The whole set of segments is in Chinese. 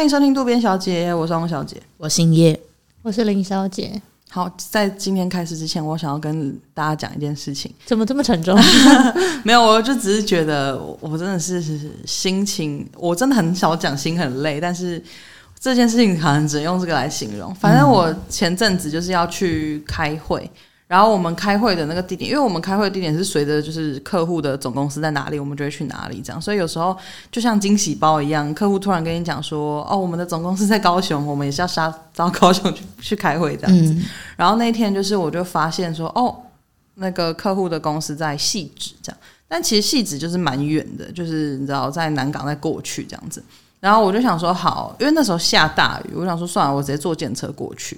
欢迎收听渡边小姐，我是汪小姐，我姓叶，我是林小姐。好，在今天开始之前，我想要跟大家讲一件事情。怎么这么沉重？没有，我就只是觉得我真的是心情，我真的很少讲心很累，但是这件事情可能只能用这个来形容。反正我前阵子就是要去开会。然后我们开会的那个地点，因为我们开会的地点是随着就是客户的总公司在哪里，我们就会去哪里这样。所以有时候就像惊喜包一样，客户突然跟你讲说：“哦，我们的总公司在高雄，我们也是要杀到高雄去去开会这样子。嗯”然后那天就是我就发现说：“哦，那个客户的公司在汐止这样，但其实汐止就是蛮远的，就是你知道在南港再过去这样子。”然后我就想说：“好，因为那时候下大雨，我想说算了，我直接坐电车过去。”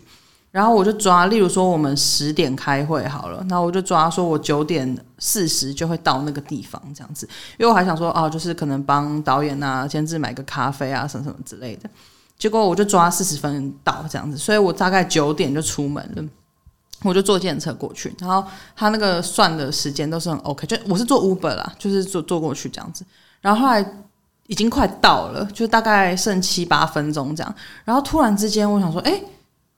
然后我就抓，例如说我们十点开会好了，那我就抓说我九点四十就会到那个地方这样子，因为我还想说哦，就是可能帮导演啊、监制买个咖啡啊什么什么之类的。结果我就抓四十分到这样子，所以我大概九点就出门了，我就坐电车过去，然后他那个算的时间都是很 OK，就我是坐 Uber 啦，就是坐坐过去这样子。然后后来已经快到了，就大概剩七八分钟这样，然后突然之间我想说，哎。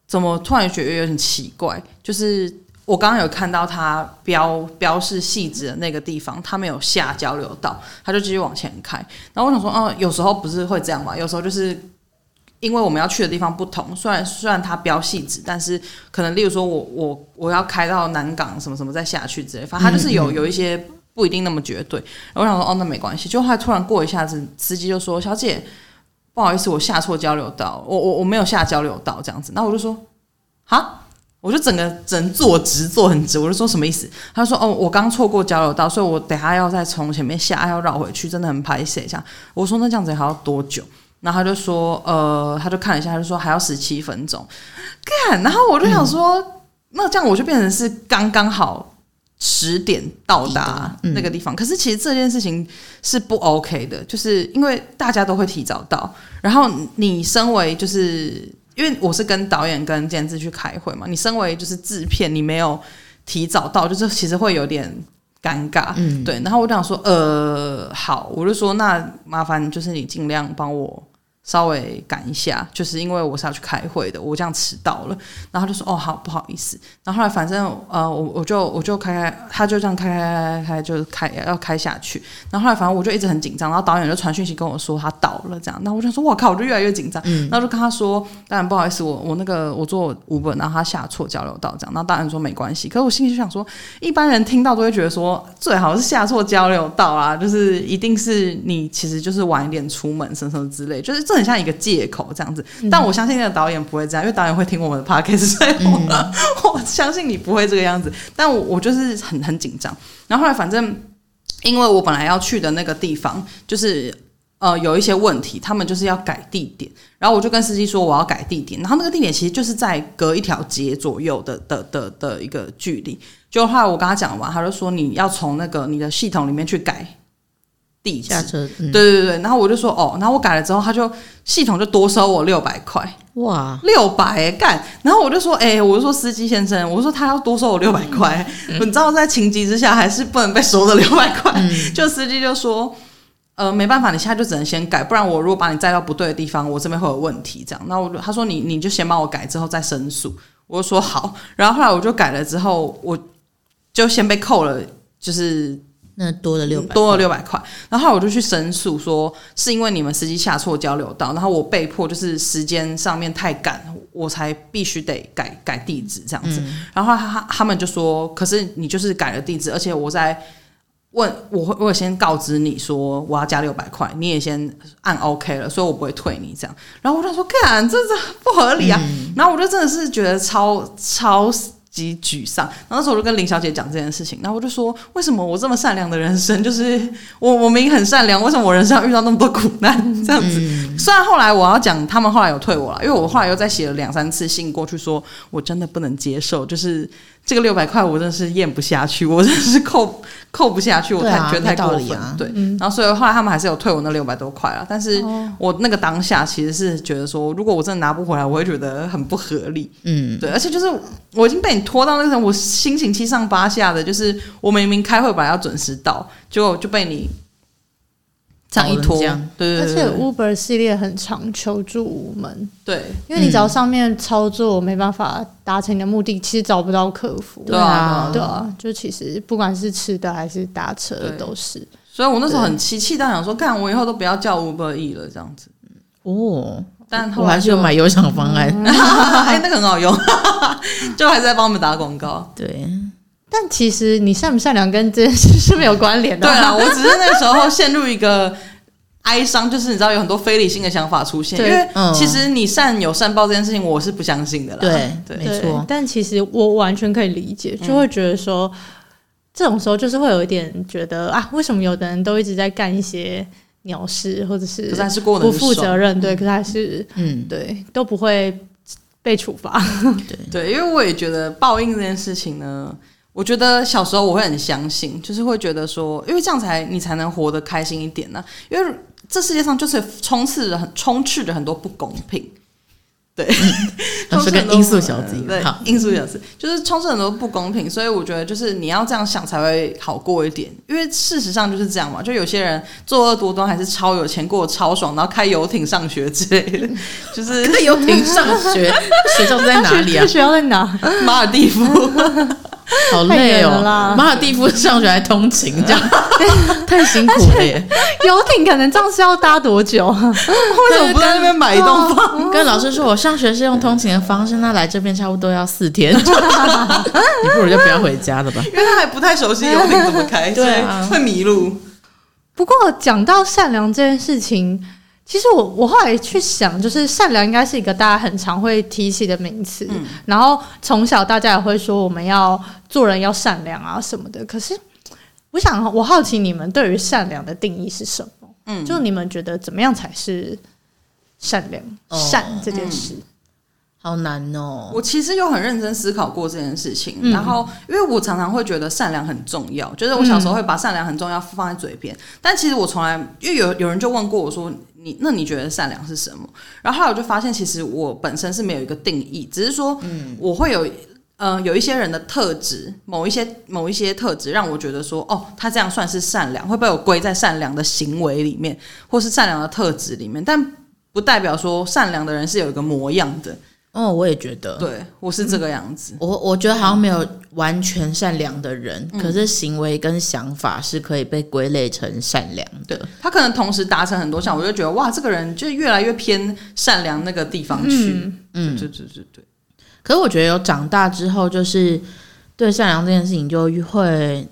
怎么突然觉得有点奇怪？就是我刚刚有看到他标标示细致的那个地方，他没有下交流道，他就继续往前开。然后我想说，哦，有时候不是会这样嘛？有时候就是因为我们要去的地方不同，虽然虽然他标细致，但是可能例如说我我我要开到南港什么什么再下去之类，反正他就是有有一些不一定那么绝对。然后我想说，哦，那没关系。就后来突然过一下子，司机就说：“小姐。”不好意思，我下错交流道，我我我没有下交流道这样子，那我就说，哈，我就整个整坐直坐很直，我就说什么意思？他说哦，我刚错过交流道，所以我等下要再从前面下，要绕回去，真的很拍谢这样。我说那这样子还要多久？然后他就说，呃，他就看了一下，他就说还要十七分钟，干，然后我就想说，那这样我就变成是刚刚好。十点到达那个地方，嗯，可是其实这件事情是不 OK 的，就是因为大家都会提早到，然后你身为就是因为我是跟导演跟监制去开会嘛，你身为就是制片，你没有提早到，就是其实会有点尴尬，嗯，对。然后我就想说，呃，好，我就说那麻烦就是你尽量帮我。稍微赶一下，就是因为我是要去开会的，我这样迟到了，然后他就说哦好不好意思，然后后来反正呃我我就我就开开，他就这样开开开开就是开要开下去，然后后来反正我就一直很紧张，然后导演就传讯息跟我说他到了这样，那我就说我靠，我就越来越紧张，嗯，然后就跟他说当然不好意思，我我那个我坐 Uber，然后他下错交流道这样，然后导演说没关系，可是我心里就想说，一般人听到都会觉得说最好是下错交流道啊，就是一定是你其实就是晚一点出门什么什么之类，就是这。很像一个借口这样子，但我相信那个导演不会这样，因为导演会听我们的 podcast，所以我，嗯、我相信你不会这个样子。但我我就是很很紧张。然后后来反正，因为我本来要去的那个地方就是呃有一些问题，他们就是要改地点，然后我就跟司机说我要改地点，然后那个地点其实就是在隔一条街左右的的的的一个距离。就后来我跟他讲完，他就说你要从那个你的系统里面去改。地下。车，嗯、对对对，然后我就说哦，然后我改了之后，他就系统就多收我六百块，哇，六百干，然后我就说，哎，我就说司机先生，我说他要多收我六百块，嗯、你知道在情急之下还是不能被收的六百块，嗯、就司机就说，呃，没办法，你现在就只能先改，不然我如果把你载到不对的地方，我这边会有问题，这样，那我就他说你你就先帮我改之后再申诉，我就说好，然后后来我就改了之后，我就先被扣了，就是。那多了六百，多了六百块，然后我就去申诉，说是因为你们司机下错交流道，然后我被迫就是时间上面太赶，我才必须得改改地址这样子。嗯、然后他他他们就说，可是你就是改了地址，而且我在问，我会我会先告知你说我要加六百块，你也先按 OK 了，所以我不会退你这样。然后我就说，干，这这不合理啊！嗯、然后我就真的是觉得超超。极沮丧，然后那时候我就跟林小姐讲这件事情，然后我就说，为什么我这么善良的人生，就是我我明明很善良，为什么我人生要遇到那么多苦难这样子？嗯、虽然后来我要讲，他们后来有退我了，因为我后来又再写了两三次信过去说，说我真的不能接受，就是。这个六百块我真的是咽不下去，我真的是扣扣不下去，我太、啊、觉得太过分。啊、对，嗯、然后所以后来他们还是有退我那六百多块了，但是我那个当下其实是觉得说，如果我真的拿不回来，我会觉得很不合理。嗯，对，而且就是我已经被你拖到那个，我心情七上八下的，就是我明明开会本来要准时到，结果就被你。这样一拖，这样对，对，而且 Uber 系列很常求助无门，对，因为你只要上面操作没办法达成你的目的，其实找不到客服。对啊，对啊，就其实不管是吃的还是搭车的都是。所以我那时候很气，气到想说，看我以后都不要叫 Uber E 了，这样子。哦，但我还是有买有享方案，哎，那个很好用，就还是在帮我们打广告。对。但其实你善不善良跟这件事是没有关联的。对啊，我只是那个时候陷入一个哀伤，就是你知道有很多非理性的想法出现。因为其实你善有善报这件事情，我是不相信的啦。对，对，没错。但其实我完全可以理解，就会觉得说，这种时候就是会有一点觉得啊，为什么有的人都一直在干一些鸟事，或者是可是还是过不负责任？对，可是还是嗯，对，都不会被处罚。对对，因为我也觉得报应这件事情呢。我觉得小时候我会很相信，就是会觉得说，因为这样才你才能活得开心一点呢、啊。因为这世界上就是充斥着很充斥着很多不公平，对，都是个音速小子，对，因素小子就是充斥很多不公平，所以我觉得就是你要这样想才会好过一点。因为事实上就是这样嘛，就有些人作恶多端，还是超有钱，过得超爽，然后开游艇上学之类的，就是 开游艇上学，学校在哪里啊？学校在哪？马尔蒂夫。好累哦！马尔地夫上学还通勤，这样 太辛苦了耶。游艇可能这样是要搭多久？为什么不在那边买一栋房？跟老师说，我上学是用通勤的方式，那来这边差不多要四天。你不如就不要回家了吧？因为他还不太熟悉游艇怎么开，对，会迷路。不过讲到善良这件事情。其实我我后来去想，就是善良应该是一个大家很常会提起的名词，嗯、然后从小大家也会说我们要做人要善良啊什么的。可是我想，我好奇你们对于善良的定义是什么？嗯，就你们觉得怎么样才是善良？哦、善这件事。嗯好难哦！我其实有很认真思考过这件事情，嗯、然后因为我常常会觉得善良很重要，就是我小时候会把善良很重要放在嘴边，嗯、但其实我从来，因为有有人就问过我说，你那你觉得善良是什么？然后后来我就发现，其实我本身是没有一个定义，只是说，我会有，嗯、呃，有一些人的特质，某一些某一些特质让我觉得说，哦，他这样算是善良，会被我归在善良的行为里面，或是善良的特质里面，但不代表说善良的人是有一个模样的。哦，我也觉得，对，我是这个样子。我我觉得好像没有完全善良的人，嗯、可是行为跟想法是可以被归类成善良的。对，他可能同时达成很多项，我就觉得哇，这个人就越来越偏善良那个地方去。嗯，对对对对。可是我觉得有长大之后，就是对善良这件事情就会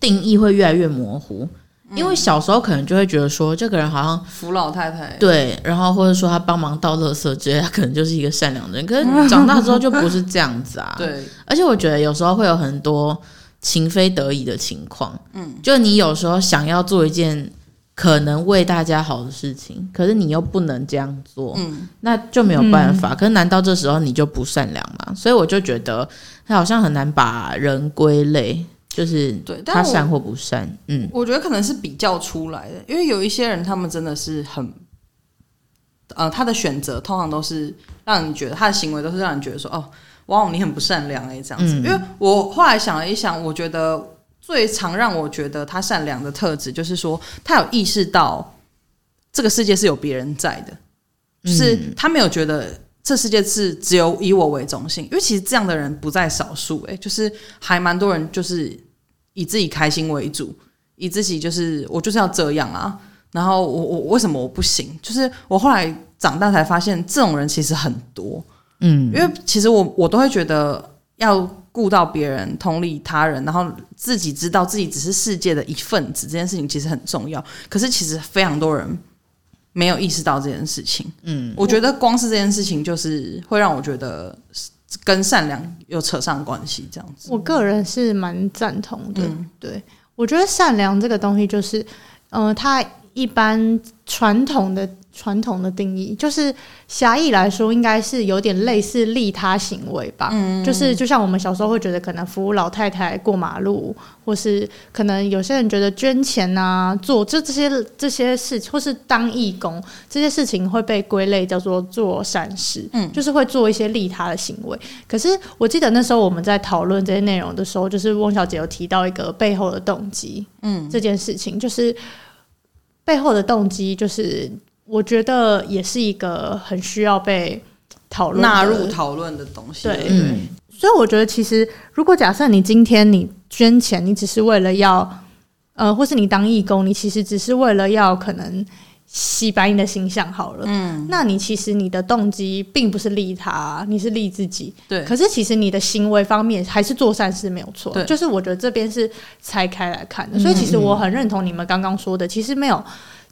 定义会越来越模糊。因为小时候可能就会觉得说，这个人好像扶老太太，对，然后或者说他帮忙倒垃圾之类，他可能就是一个善良的人。可是长大之后就不是这样子啊。对，而且我觉得有时候会有很多情非得已的情况。嗯，就你有时候想要做一件可能为大家好的事情，可是你又不能这样做，嗯，那就没有办法。嗯，可是难道这时候你就不善良吗？所以我就觉得他好像很难把人归类。就是对，他善或不善，嗯，我觉得可能是比较出来的，因为有一些人，他们真的是很，呃，他的选择通常都是让你觉得他的行为都是让你觉得说，哦，哇，你很不善良哎，这样子。嗯，因为我后来想了一想，我觉得最常让我觉得他善良的特质，就是说他有意识到这个世界是有别人在的，就是他没有觉得。这世界是只有以我为中心，因为其实这样的人不在少数，诶，就是还蛮多人就是以自己开心为主，以自己就是我就是要这样啊，然后我我为什么我不行？就是我后来长大才发现，这种人其实很多，嗯，因为其实我我都会觉得要顾到别人，同理他人，然后自己知道自己只是世界的一份子，这件事情其实很重要。可是其实非常多人。没有意识到这件事情，嗯，我觉得光是这件事情就是会让我觉得跟善良有扯上关系，这样子。我个人是蛮赞同的，嗯、对，我觉得善良这个东西就是，嗯、呃，它一般传统的。传统的定义就是狭义来说，应该是有点类似利他行为吧。嗯，就是就像我们小时候会觉得，可能服务老太太过马路，或是可能有些人觉得捐钱啊，做这这些这些事，或是当义工这些事情会被归类叫做做善事。嗯，就是会做一些利他的行为。可是我记得那时候我们在讨论这些内容的时候，就是翁小姐有提到一个背后的动机。嗯，这件事情就是。背后的动机，就是我觉得也是一个很需要被讨论、纳入讨论的东西。对，嗯。所以我觉得，其实如果假设你今天你捐钱，你只是为了要，呃，或是你当义工，你其实只是为了要可能洗白你的形象好了。嗯，那你其实你的动机并不是利他，你是利自己。对。可是其实你的行为方面还是做善事没有错。对。就是我觉得这边是拆开来看的，所以其实我很认同你们刚刚说的，其实没有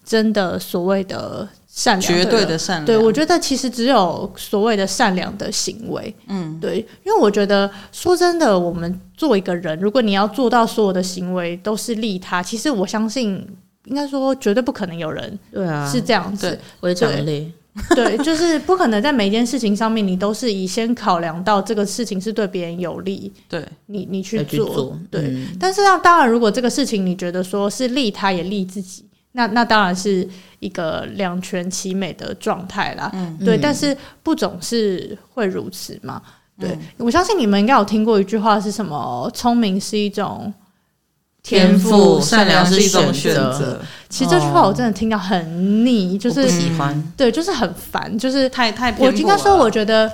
真的所谓的。善良，绝对的善良。对，我觉得其实只有所谓的善良的行为。嗯，对，因为我觉得说真的，我们做一个人，如果你要做到所有的行为都是利他，其实我相信应该说绝对不可能有人对啊是这样子。我也讲累，对，就是不可能在每一件事情上面你都是以先考量到这个事情是对别人有利，对你你去做，去做对。嗯、但是要当然，如果这个事情你觉得说是利他也利自己。那那当然是一个两全其美的状态啦，嗯、对，但是不总是会如此嘛。对、嗯、我相信你们应该有听过一句话是什么？聪明是一种天赋，善良是一种选择。其实这句话我真的听到很腻，就是喜欢，对，就是很烦，就是太太。我应该说，我觉得，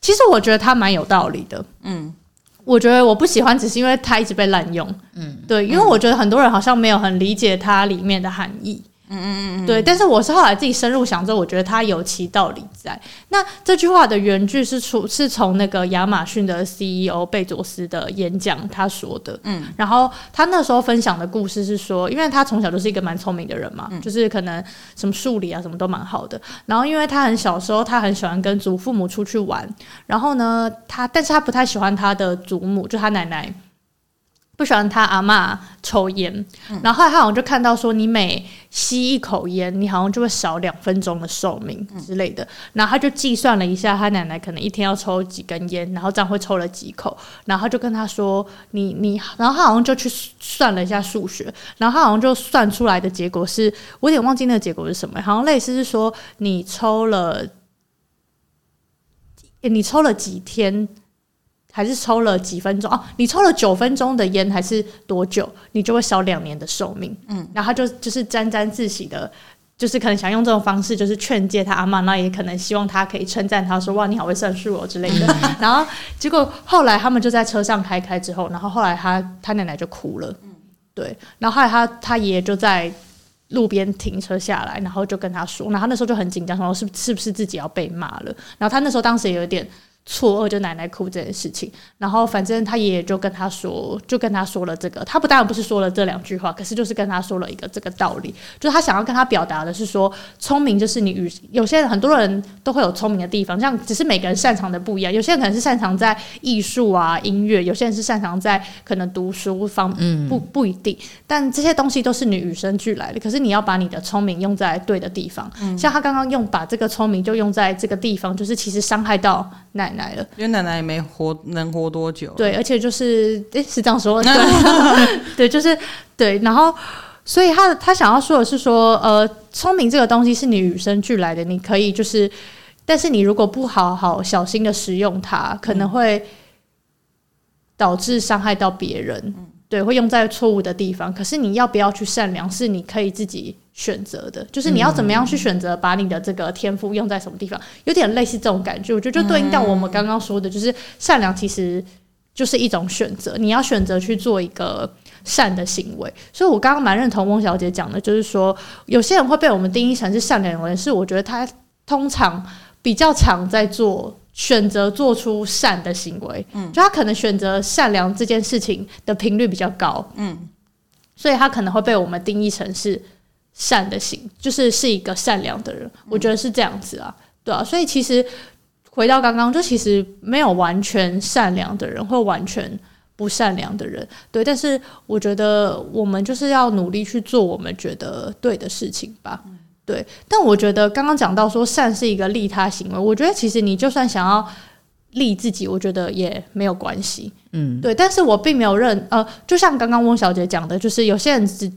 其实我觉得他蛮有道理的，嗯。我觉得我不喜欢，只是因为它一直被滥用。嗯，对，因为我觉得很多人好像没有很理解它里面的含义。嗯嗯嗯，对。但是我是后来自己深入想之后，我觉得它有其道理在。那这句话的原句是出是从那个亚马逊的 CEO 贝佐斯的演讲他说的。嗯，然后他那时候分享的故事是说，因为他从小就是一个蛮聪明的人嘛，嗯、就是可能什么数理啊什么都蛮好的。然后因为他很小时候，他很喜欢跟祖父母出去玩。然后呢，他但是他不太喜欢他的祖母，就他奶奶。不喜欢他阿嬷抽烟，嗯、然后后来他好像就看到说，你每吸一口烟，你好像就会少两分钟的寿命之类的。嗯、然后他就计算了一下，他奶奶可能一天要抽几根烟，然后这样会抽了几口。然后他就跟他说：“你你。”然后他好像就去算了一下数学，然后他好像就算出来的结果是，我有点忘记那个结果是什么，好像类似是说你抽了，你抽了几天。还是抽了几分钟哦？你抽了九分钟的烟，还是多久？你就会少两年的寿命。嗯，然后他就就是沾沾自喜的，就是可能想用这种方式，就是劝诫他阿妈，那也可能希望他可以称赞他说：“哇，你好会算数哦之类的。” 然后结果后来他们就在车上开开之后，然后后来他他奶奶就哭了。嗯，对。然后后来他他爷爷就在路边停车下来，然后就跟他说，然后他那时候就很紧张，说是是不是自己要被骂了？然后他那时候当时也有点。错愕，就奶奶哭这件事情，然后反正他爷爷就跟他说，就跟他说了这个，他不当然不是说了这两句话，可是就是跟他说了一个这个道理，就是他想要跟他表达的是说，聪明就是你与有些人很多人都会有聪明的地方，像只是每个人擅长的不一样，有些人可能是擅长在艺术啊、音乐，有些人是擅长在可能读书方，嗯，不不一定，但这些东西都是你与生俱来的，可是你要把你的聪明用在对的地方，嗯，像他刚刚用把这个聪明就用在这个地方，就是其实伤害到奶奶了，因为奶奶也没活能活多久。对，而且就是诶、欸，是这样说的，对，对，就是对。然后，所以他他想要说的是说，呃，聪明这个东西是你与生俱来的，你可以就是，但是你如果不好好小心的使用它，可能会导致伤害到别人。嗯对，会用在错误的地方。可是你要不要去善良，是你可以自己选择的。就是你要怎么样去选择，把你的这个天赋用在什么地方，有点类似这种感觉。我觉得就对应到我们刚刚说的，就是善良其实就是一种选择。你要选择去做一个善的行为。所以我刚刚蛮认同翁小姐讲的，就是说有些人会被我们定义成是善良的人，是我觉得他通常比较常在做。选择做出善的行为，嗯，就他可能选择善良这件事情的频率比较高，嗯，所以他可能会被我们定义成是善的行，就是是一个善良的人。我觉得是这样子啊，对啊。所以其实回到刚刚，就其实没有完全善良的人或完全不善良的人，对。但是我觉得我们就是要努力去做我们觉得对的事情吧。对，但我觉得刚刚讲到说善是一个利他行为，我觉得其实你就算想要利自己，我觉得也没有关系。嗯，对，但是我并没有认呃，就像刚刚翁小姐讲的，就是有些人只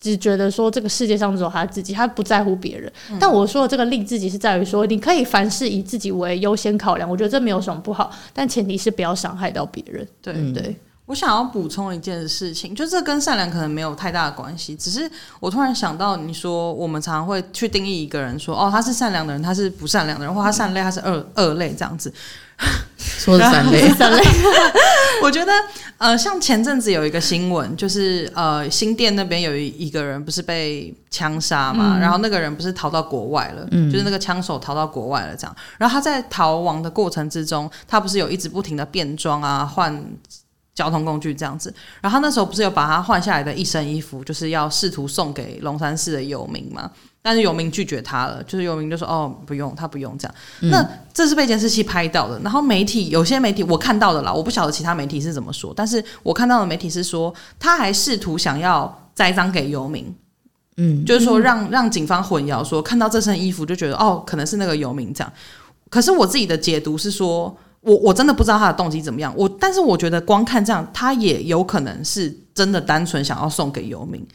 只觉得说这个世界上只有他自己，他不在乎别人。嗯，但我说的这个利自己是在于说，你可以凡事以自己为优先考量，我觉得这没有什么不好，但前提是不要伤害到别人。对对。我想要补充一件事情，就这跟善良可能没有太大的关系，只是我突然想到，你说我们常常会去定义一个人说，说哦，他是善良的人，他是不善良的人，或他善类，他是二恶类这样子。说的三类，三类。我觉得，呃，像前阵子有一个新闻，就是呃，新店那边有一一个人不是被枪杀嘛，嗯、然后那个人不是逃到国外了，嗯、就是那个枪手逃到国外了这样，然后他在逃亡的过程之中，他不是有一直不停的变装啊，换。交通工具这样子，然后他那时候不是有把他换下来的一身衣服，就是要试图送给龙山寺的游民嘛？但是游民拒绝他了，就是游民就说：“哦，不用，他不用这样。嗯”那这是被监视器拍到的。然后媒体有些媒体我看到的啦，我不晓得其他媒体是怎么说，但是我看到的媒体是说，他还试图想要栽赃给游民，嗯，就是说让让警方混淆，说看到这身衣服就觉得哦，可能是那个游民这样。可是我自己的解读是说。我我真的不知道他的动机怎么样，我但是我觉得光看这样，他也有可能是真的单纯想要送给游民，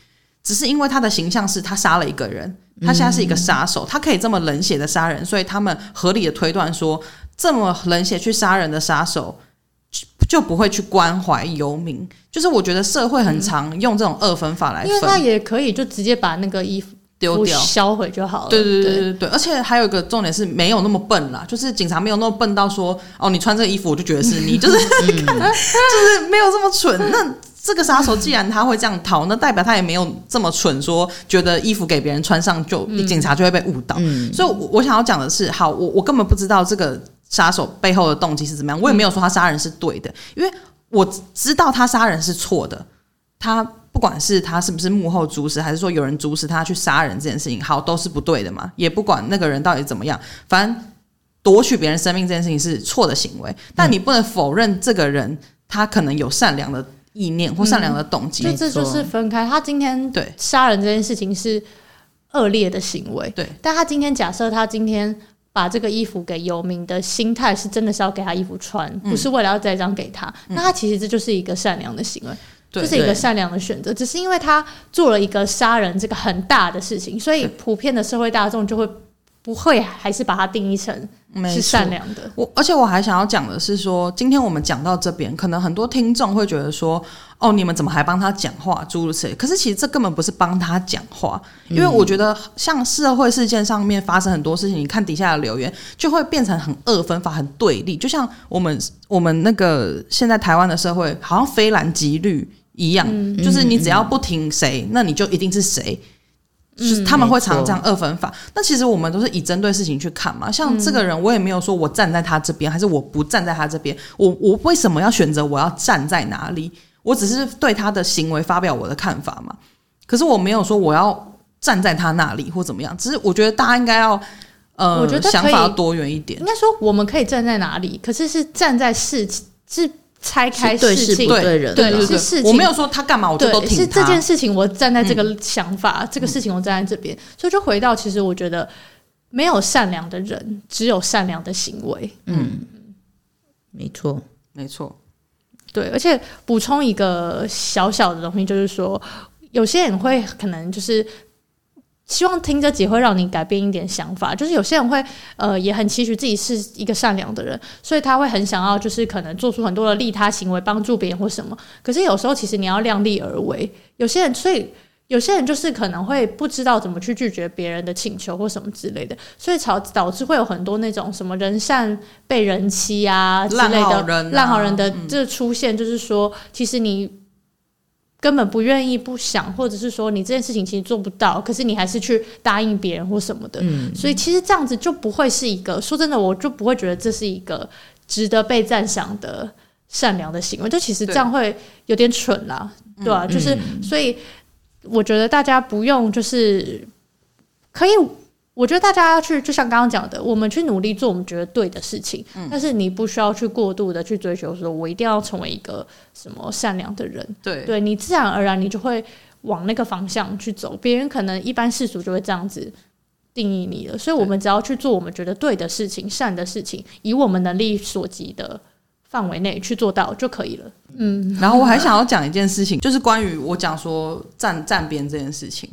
只是因为他的形象是他杀了一个人，他现在是一个杀手，他可以这么冷血的杀人，所以他们合理的推断说，这么冷血去杀人的杀手就不会去关怀游民，就是我觉得社会很常用这种二分法来分，因为他也可以就直接把那个衣服。丢掉销毁就好了。对对对对对，而且还有一个重点是没有那么笨啦，就是警察没有那么笨到说哦，你穿这个衣服我就觉得是你，就是就是没有这么蠢。那这个杀手既然他会这样逃，那代表他也没有这么蠢，说觉得衣服给别人穿上就警察就会被误导。嗯、所以我，我想要讲的是，好，我我根本不知道这个杀手背后的动机是怎么样，我也没有说他杀人是对的，因为我知道他杀人是错的，他。不管是他是不是幕后主使，还是说有人主使他去杀人这件事情，好，都是不对的嘛。也不管那个人到底怎么样，反正夺取别人生命这件事情是错的行为。但你不能否认这个人他可能有善良的意念或善良的动机。这就是分开。他今天对杀人这件事情是恶劣的行为，对。但他今天假设他今天把这个衣服给游民的心态是真的是要给他衣服穿，不是为了要栽赃给他。嗯、那他其实这就是一个善良的行为。这是一个善良的选择，只是因为他做了一个杀人这个很大的事情，所以普遍的社会大众就会不会还是把它定义成是善良的。我而且我还想要讲的是说，今天我们讲到这边，可能很多听众会觉得说，哦，你们怎么还帮他讲话？诸如此类。可是其实这根本不是帮他讲话，因为我觉得像社会事件上面发生很多事情，你看底下的留言就会变成很二分法、很对立。就像我们我们那个现在台湾的社会，好像非蓝即绿。一样，嗯、就是你只要不停谁，嗯、那你就一定是谁。嗯、就是他们会常常这样二分法。那其实我们都是以针对事情去看嘛。像这个人，我也没有说我站在他这边，还是我不站在他这边。我我为什么要选择我要站在哪里？我只是对他的行为发表我的看法嘛。可是我没有说我要站在他那里或怎么样。只是我觉得大家应该要呃，我觉得想法要多元一点。应该说我们可以站在哪里，可是是站在事情是。拆开事情，对对人，对是事情。我没有说他干嘛，我就都听他。是这件事情，我站在这个想法，这个事情我站在这边，所以就回到，其实我觉得没有善良的人，只有善良的行为。嗯，没错，没错。对，而且补充一个小小的东西，就是说，有些人会可能就是。希望听这集会让你改变一点想法，就是有些人会呃也很期许自己是一个善良的人，所以他会很想要就是可能做出很多的利他行为，帮助别人或什么。可是有时候其实你要量力而为，有些人所以有些人就是可能会不知道怎么去拒绝别人的请求或什么之类的，所以导导致会有很多那种什么人善被人欺啊之类的烂好人、啊、烂好人的这出现，就是说其实你。根本不愿意、不想，或者是说你这件事情其实做不到，可是你还是去答应别人或什么的。嗯，所以其实这样子就不会是一个，说真的，我就不会觉得这是一个值得被赞赏的善良的行为。就其实这样会有点蠢啦，对，对啊，就是所以我觉得大家不用就是可以。我觉得大家要去，就像刚刚讲的，我们去努力做我们觉得对的事情，嗯、但是你不需要去过度的去追求，说我一定要成为一个什么善良的人。对，对你自然而然你就会往那个方向去走。别人可能一般世俗就会这样子定义你了，所以我们只要去做我们觉得对的事情、善的事情，以我们能力所及的范围内去做到就可以了。嗯，然后我还想要讲一件事情，就是关于我讲说站站边这件事情。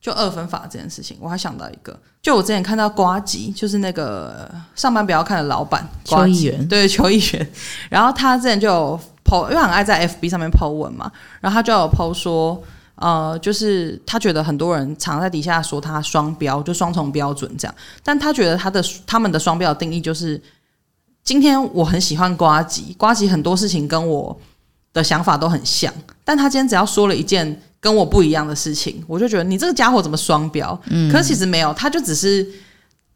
就二分法这件事情，我还想到一个，就我之前看到瓜吉，就是那个上班不要看的老板，邱议员，对邱议员，然后他之前就有 po，因为很爱在 FB 上面 po 文嘛，然后他就有 po 说，呃，就是他觉得很多人常在底下说他双标，就双重标准这样，但他觉得他的他们的双标的定义就是，今天我很喜欢瓜吉，瓜吉很多事情跟我的想法都很像，但他今天只要说了一件跟我不一样的事情，我就觉得你这个家伙怎么双标？嗯，可是其实没有，他就只是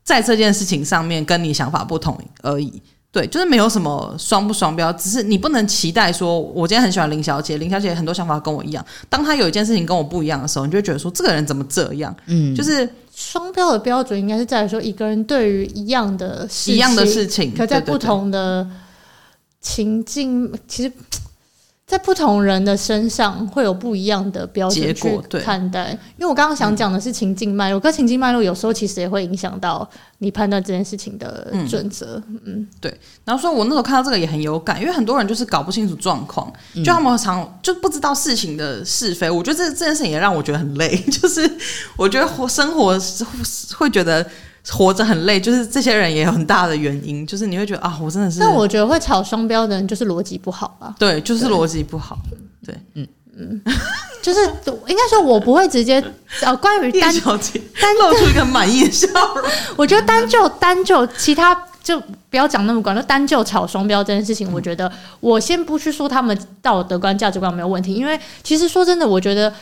在这件事情上面跟你想法不同而已。对，就是没有什么双不双标，只是你不能期待说，我今天很喜欢林小姐，林小姐很多想法跟我一样。当她有一件事情跟我不一样的时候，你就会觉得说，这个人怎么这样？嗯，就是双标的标准应该是在于说，一个人对于一样的事情，一样的事情，可在不同的情境，其实。在不同人的身上会有不一样的标准去看待，因为我刚刚想讲的是情境脉络，跟、嗯、情境脉络有时候其实也会影响到你判断这件事情的准则。嗯，嗯对。然后说，我那时候看到这个也很有感，因为很多人就是搞不清楚状况，就他们常就不知道事情的是非。我觉得这这件事情也让我觉得很累，就是我觉得活生活会觉得。活着很累，就是这些人也有很大的原因，就是你会觉得啊，我真的是。但我觉得会炒双标的人就是逻辑不好吧。对，就是逻辑不好。对，嗯嗯，就是应该说，我不会直接呃，关于单小姐单露出一个满意的笑容。我觉得单就单就其他就不要讲那么广，就单就炒双标这件事情，我觉得我先不去说他们道德观、价值观没有问题，因为其实说真的，我觉得。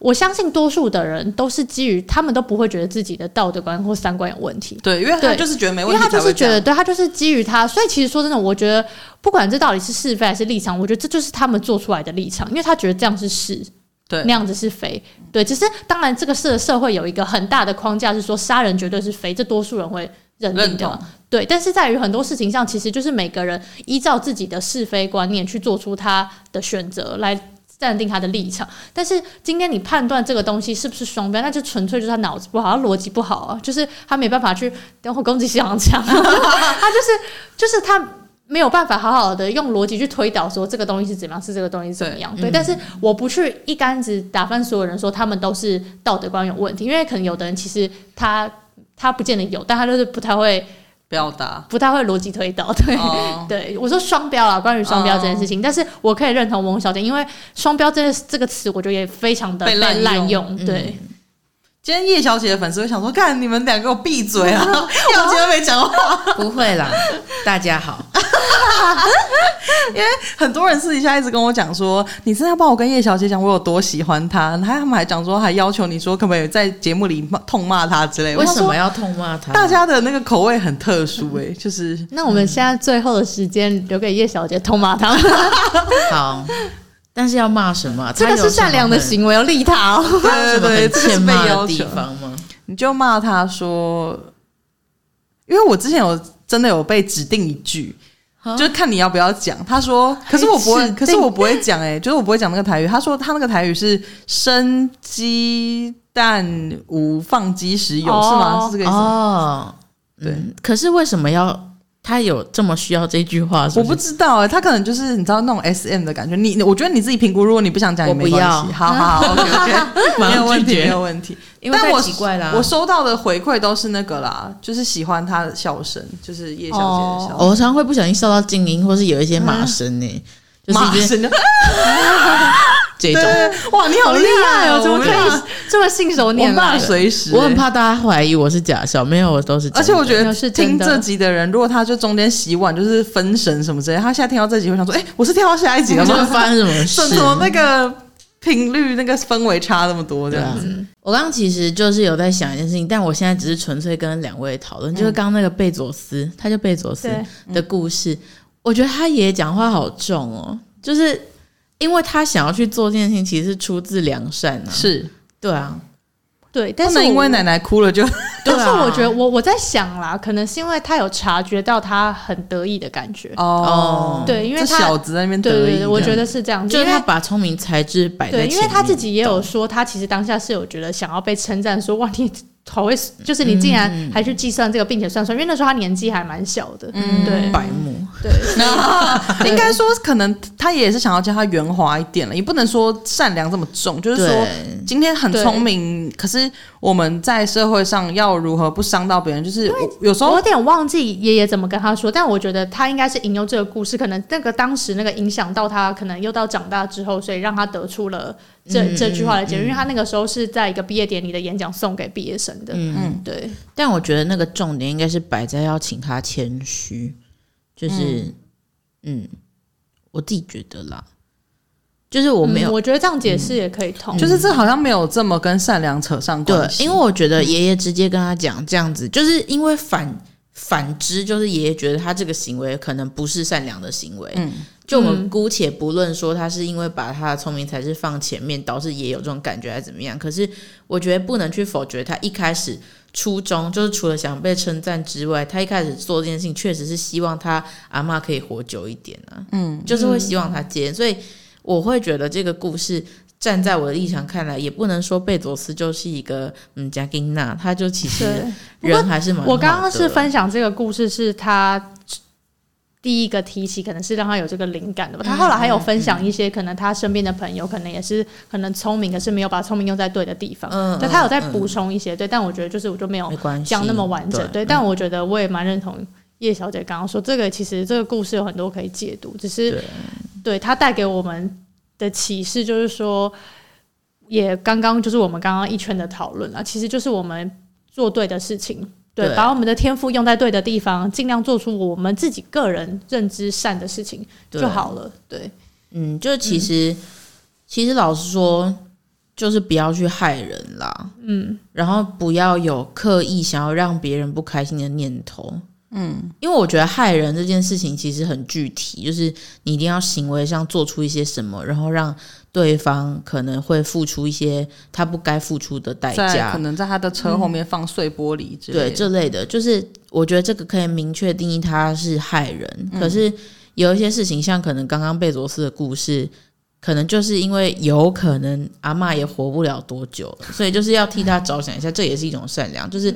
我相信多数的人都是基于他们都不会觉得自己的道德观或三观有问题。对，因为他就是觉得没问题，因为他就是觉得，对，他就是基于他。所以其实说真的，我觉得不管这到底是是非还是立场，我觉得这就是他们做出来的立场，因为他觉得这样是是，对，那样子是非，对。只是当然，这个社社会有一个很大的框架是说杀人绝对是非，这多数人会认定的，对。但是在于很多事情上，其实就是每个人依照自己的是非观念去做出他的选择来。暂定他的立场，但是今天你判断这个东西是不是双标，那就纯粹就是他脑子不好，他逻辑不好啊，就是他没办法去等会攻击小强，他就是就是他没有办法好好的用逻辑去推导说这个东西是怎么样，是这个东西是怎么样，对。对，但是我不去一竿子打翻所有人，说他们都是道德观有问题，因为可能有的人其实他他不见得有，但他就是不太会。表达不太会逻辑推导，对、oh. 对，我说双标啊，关于双标这件事情，oh. 但是我可以认同翁小姐，因为双标这个这个词，我觉得也非常的被滥用，对。嗯今天叶小姐的粉丝会想说：“看你们俩给我闭嘴啊！叶小姐都没讲话。”不会啦，大家好。因为很多人私底下一直跟我讲说：“你真的要帮我跟叶小姐讲我有多喜欢她。”还他们还讲说，还要求你说可不可以在节目里痛骂她之类。为什么要痛骂她？大家的那个口味很特殊哎、欸，就是那我们现在最后的时间留给叶小姐痛骂她。好。但是要骂什么？这个是善良的行为，要利他哦。对对对，这是被要求吗？你就骂他说，因为我之前有真的有被指定一句，就是看你要不要讲。他说，可是我不会，可是我不会讲。哎，就是我不会讲那个台语。他说他那个台语是生鸡蛋无放鸡时有，是吗？是这个意思。哦，对。可是为什么要？他有这么需要这句话是是？我不知道哎、欸，他可能就是你知道那种 S M 的感觉。你，我觉得你自己评估，如果你不想讲也没关系。好好好，OK OK，没有问题，没有问题。因为太奇怪啦，我收到的回馈都是那个啦，就是喜欢他的笑声，就是叶小姐的笑声。哦、我常常会不小心笑到静音，或是有一些骂声呢，嗯、就是一些。马对，哇，你好厉害哦！怎么可以这么信手拈来？随时，我很怕大家怀疑我是假笑，没有，我都是。而且我觉得听这集的人，如果他就中间洗碗就是分神什么之类，他现在听到这集会想说：“哎，我是跳到下一集了吗？发生什么 事？怎么那个频率、那个氛围差那么多？”这样子。我刚刚其实就是有在想一件事情，但我现在只是纯粹跟两位讨论，就是刚刚那个贝佐斯，他就贝佐斯的故事，我觉得他爷爷讲话好重哦，就是。因为他想要去做这件事情，其实是出自良善啊。是，对啊，对。但是因为奶奶哭了就，但是我觉得我我在想啦，可能是因为他有察觉到他很得意的感觉哦。对，因为他小子在那边得意，对对对，我觉得是这样子，就是他把聪明才智摆在。对，因为他自己也有说，他其实当下是有觉得想要被称赞，说哇，你好会，就是你竟然还去计算这个，并且算出来，因为那时候他年纪还蛮小的。嗯，对，白目。对，应该说可能他也是想要叫他圆滑一点了，也不能说善良这么重，就是说今天很聪明，可是我们在社会上要如何不伤到别人，就是有时候我有点忘记爷爷怎么跟他说，但我觉得他应该是引用这个故事，可能那个当时那个影响到他，可能又到长大之后，所以让他得出了这、嗯、这句话的解释，因为他那个时候是在一个毕业典礼的演讲送给毕业生的，嗯，对。但我觉得那个重点应该是摆在要请他谦虚。就是，嗯，嗯，我自己觉得啦，就是我没有，嗯、我觉得这样解释也可以通，嗯、就是这好像没有这么跟善良扯上关系。对，因为我觉得爷爷直接跟他讲这样子，就是因为反反之，就是爷爷觉得他这个行为可能不是善良的行为。嗯，就我们姑且不论说他是因为把他的聪明才智放前面，导致爷爷有这种感觉还是怎么样，可是我觉得不能去否决他一开始。初衷就是除了想被称赞之外，他一开始做这件事情，确实是希望他阿妈可以活久一点啊。嗯，就是会希望他接，所以我会觉得这个故事站在我的立场看来，也不能说贝佐斯就是一个嗯贾金娜，他就其实人还是蛮。我刚刚是分享这个故事，是他。第一个提起可能是让他有这个灵感的吧。他后来还有分享一些可能他身边的朋友可能也是可能聪明，可是没有把聪明用在对的地方。嗯，对，他有在补充一些，对。但我觉得就是我就没有讲那么完整，对。但我觉得我也蛮认同叶小姐刚刚说，这个其实这个故事有很多可以解读，只是对他带给我们的启示就是说，也刚刚就是我们刚刚一圈的讨论了，其实就是我们做对的事情。对，把我们的天赋用在对的地方，尽量做出我们自己个人认知善的事情就好了。对，对嗯，就其实、嗯、其实老实说，就是不要去害人啦。嗯，然后不要有刻意想要让别人不开心的念头。嗯，因为我觉得害人这件事情其实很具体，就是你一定要行为上做出一些什么，然后让。对方可能会付出一些他不该付出的代价，可能在他的车后面放碎玻璃之类的，对这类的，就是我觉得这个可以明确定义他是害人。可是有一些事情，像可能刚刚贝佐斯的故事，可能就是因为有可能阿嬷也活不了多久，所以就是要替他着想一下，这也是一种善良，就是。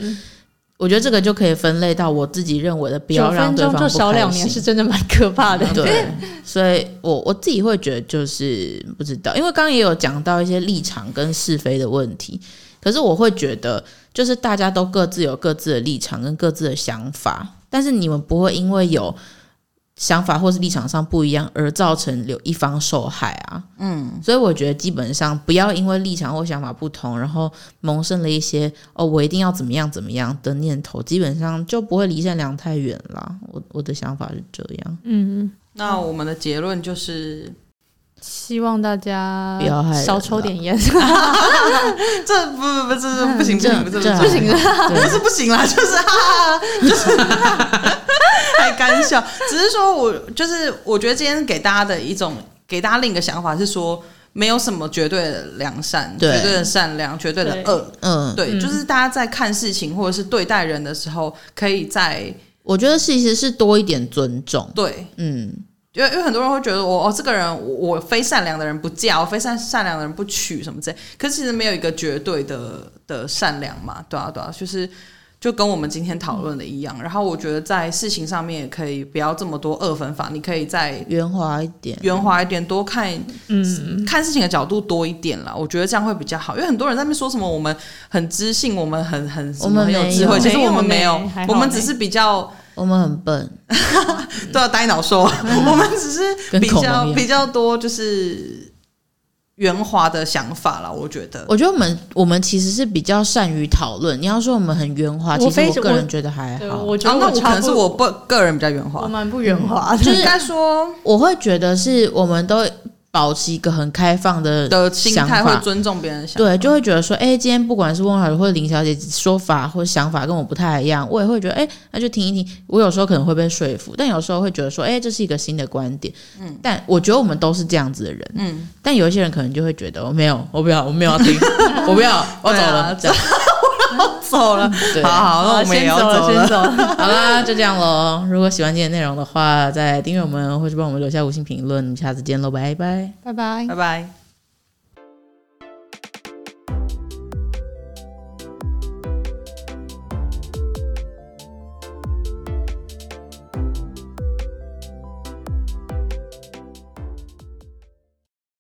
我觉得这个就可以分类到我自己认为的，不要让对方少两年是真的蛮可怕的。对，所以我我自己会觉得就是不知道，因为刚刚也有讲到一些立场跟是非的问题，可是我会觉得就是大家都各自有各自的立场跟各自的想法，但是你们不会因为有。想法或是立场上不一样，而造成有一方受害啊。嗯，所以我觉得基本上不要因为立场或想法不同，然后萌生了一些哦，我一定要怎么样怎么样的念头，基本上就不会离善良太远了。我我的想法是这样。嗯，那我们的结论就是希望大家不要害少抽点烟。这不不不，这是不行，不行，这不行，不是不行啦，就是哈哈，就是。太干笑，只是说我就是我觉得今天给大家的一种，给大家另一个想法是说，没有什么绝对的良善，对。绝对的善良，绝对的恶，嗯，对，就是大家在看事情或者是对待人的时候，可以在我觉得其实是多一点尊重，对，嗯，因为因为很多人会觉得我哦，这个人我非善良的人不嫁，我非善善良的人不娶什么之类，可是其实没有一个绝对的的善良嘛，对啊对啊，就是。就跟我们今天讨论的一样，嗯、然后我觉得在事情上面也可以不要这么多二分法，你可以再圆滑一点，圆滑一点，多看，嗯，看事情的角度多一点啦。我觉得这样会比较好，因为很多人在那边说什么我们很知性，我们很很什么很有智慧，其实我们没有，我们只是比较，我们很笨，都要呆脑说，我们只是比较比较多就是。圆滑的想法了，我觉得。我觉得我们我们其实是比较善于讨论。你要说我们很圆滑，其实我个人觉得还好。我觉得我可能是我不个人比较圆滑，我蛮不圆滑。就是应该说，我会觉得是我们都。保持一个很开放的的心态，会尊重别人的想法。对，就会觉得说，哎，今天不管是温小姐或者林小姐说法或者想法跟我不太一样，我也会觉得，哎，那就听一听。我有时候可能会被说服，但有时候会觉得说，哎，这是一个新的观点。嗯，但我觉得我们都是这样子的人。嗯，但有一些人可能就会觉得，我没有，我不要，我没有要听，我不要，我走了，这样。我走了，对好好，那我们也要走了，先走了。好啦，就这样喽。如果喜欢今天内容的话，再订阅我们，或是帮我们留下五星评论。下次见喽，拜拜，拜拜，拜拜。